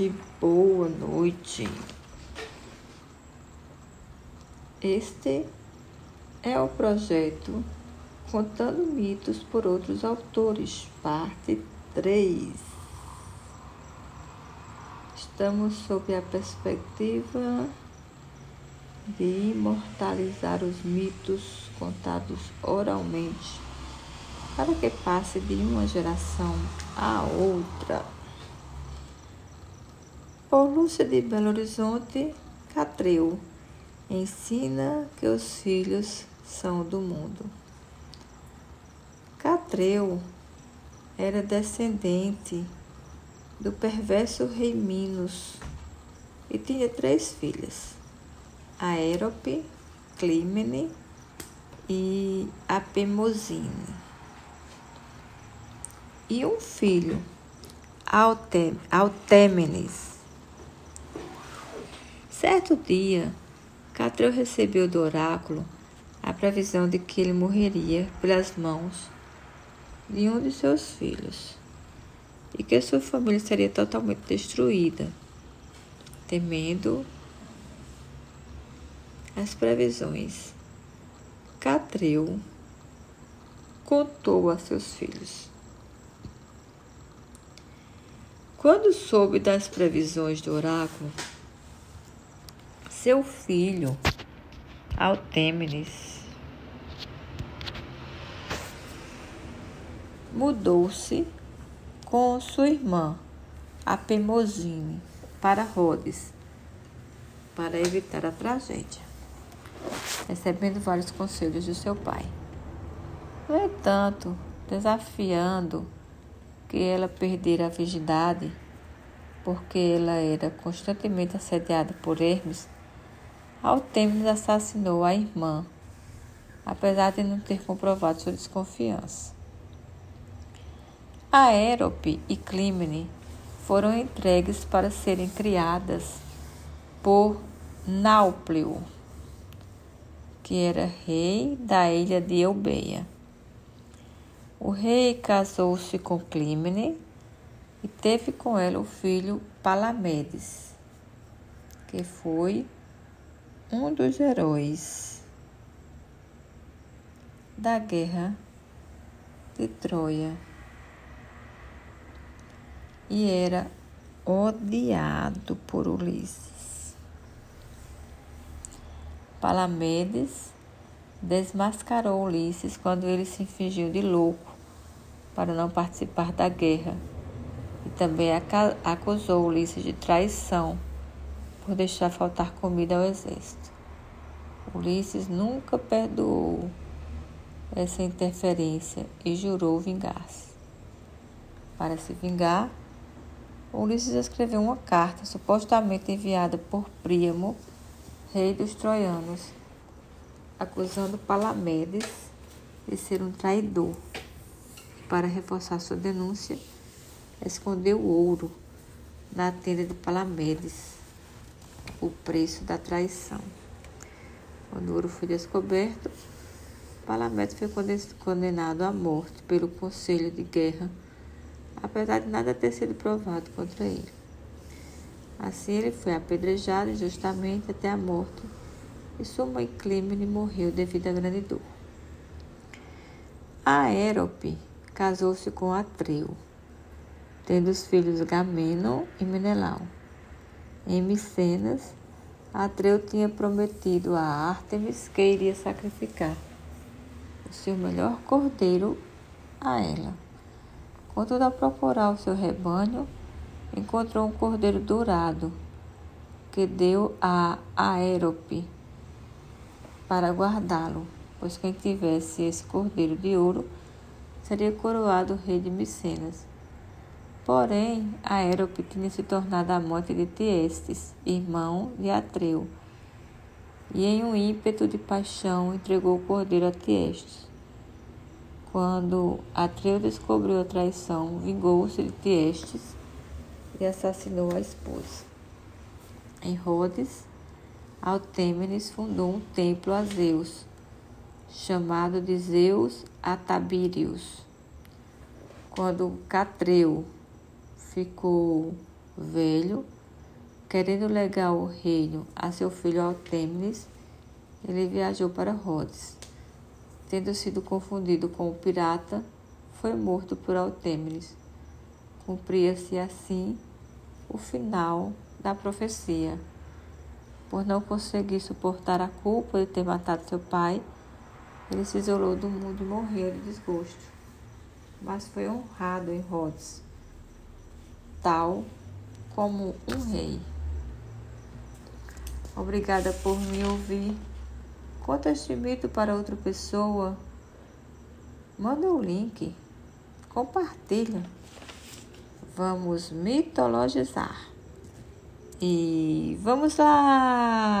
tarde, boa noite. Este é o projeto Contando Mitos por Outros Autores, parte 3. Estamos sob a perspectiva de imortalizar os mitos contados oralmente para que passe de uma geração a outra. Por Lúcia de Belo Horizonte, Catreu ensina que os filhos são do mundo. Catreu era descendente do perverso rei Minos e tinha três filhas, Aérope, Clímene e Apemosine. E um filho, Altémenes. Certo dia, Catreu recebeu do oráculo a previsão de que ele morreria pelas mãos de um de seus filhos e que sua família seria totalmente destruída, temendo as previsões. Catreu contou a seus filhos. Quando soube das previsões do oráculo, seu filho, Altêmenes, mudou-se com sua irmã, Apemosine, para Rhodes, para evitar a tragédia, recebendo vários conselhos de seu pai. No entanto, desafiando que ela perdera a virgindade, porque ela era constantemente assediada por Hermes, Altemis assassinou a irmã, apesar de não ter comprovado sua desconfiança. Aérope e Clímene foram entregues para serem criadas por Náuplio, que era rei da ilha de Eubeia. O rei casou-se com Clímene e teve com ela o filho Palamedes, que foi um dos heróis da guerra de Troia e era odiado por Ulisses. Palamedes desmascarou Ulisses quando ele se fingiu de louco para não participar da guerra e também acusou Ulisses de traição por deixar faltar comida ao exército. Ulisses nunca perdoou essa interferência e jurou vingar-se. Para se vingar, Ulisses escreveu uma carta supostamente enviada por Príamo, rei dos troianos, acusando Palamedes de ser um traidor. Para reforçar sua denúncia, escondeu ouro na tenda de Palamedes o preço da traição. Quando o ouro foi descoberto, Palamedes foi condenado à morte pelo Conselho de Guerra, apesar de nada ter sido provado contra ele. Assim, ele foi apedrejado injustamente até a morte e sua mãe Clímene morreu devido à grande dor. Aérope casou-se com Atreu, tendo os filhos Gameno e Menelau. Em Micenas, Atreu tinha prometido a Ártemis que iria sacrificar o seu melhor cordeiro a ela. Contudo, ao procurar o seu rebanho, encontrou um cordeiro dourado que deu a Aérope para guardá-lo, pois quem tivesse esse cordeiro de ouro seria coroado rei de Micenas. Porém, Aérope tinha se tornado amante de Tiestes, irmão de Atreu, e em um ímpeto de paixão entregou o cordeiro a Tiestes. Quando Atreu descobriu a traição, vingou-se de Tiestes e assassinou a esposa. Em Rhodes, Altêmenes fundou um templo a Zeus, chamado de Zeus Atabírios. Quando Catreu ficou velho, querendo legar o reino a seu filho Altemnes, ele viajou para Rhodes. Tendo sido confundido com o pirata, foi morto por Altemnes. Cumpria-se assim o final da profecia. Por não conseguir suportar a culpa de ter matado seu pai, ele se isolou do mundo e morreu de desgosto. Mas foi honrado em Rhodes, tal como um rei. Obrigada por me ouvir. Conta este mito para outra pessoa. Manda o link. Compartilha. Vamos mitologizar. E vamos lá!